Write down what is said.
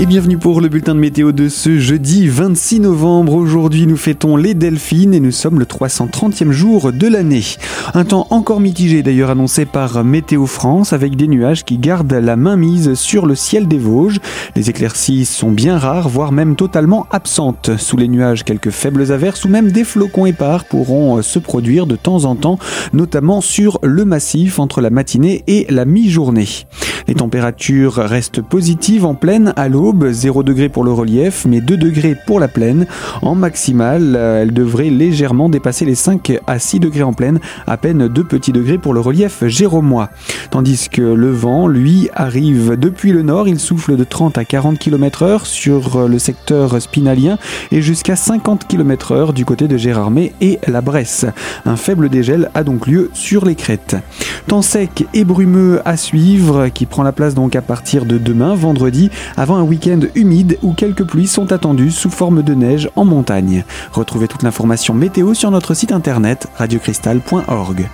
Et bienvenue pour le bulletin de météo de ce jeudi 26 novembre. Aujourd'hui, nous fêtons les Delphines et nous sommes le 330e jour de l'année. Un temps encore mitigé d'ailleurs annoncé par Météo France avec des nuages qui gardent la main mise sur le ciel des Vosges. Les éclaircies sont bien rares, voire même totalement absentes. Sous les nuages, quelques faibles averses ou même des flocons épars pourront se produire de temps en temps, notamment sur le massif entre la matinée et la mi-journée. Les températures restent positives en pleine à l'aube, 0 degré pour le relief, mais 2 degrés pour la plaine. En maximale, elle devrait légèrement dépasser les 5 à 6 degrés en plaine, à peine 2 petits degrés pour le relief jéromois. Tandis que le vent, lui, arrive depuis le nord, il souffle de 30 à 40 km heure sur le secteur spinalien et jusqu'à 50 km heure du côté de Gérardmer et la Bresse. Un faible dégel a donc lieu sur les crêtes. Temps sec et brumeux à suivre qui prend la place donc à partir de demain, vendredi, avant un week-end humide où quelques pluies sont attendues sous forme de neige en montagne. Retrouvez toute l'information météo sur notre site internet radiocristal.org.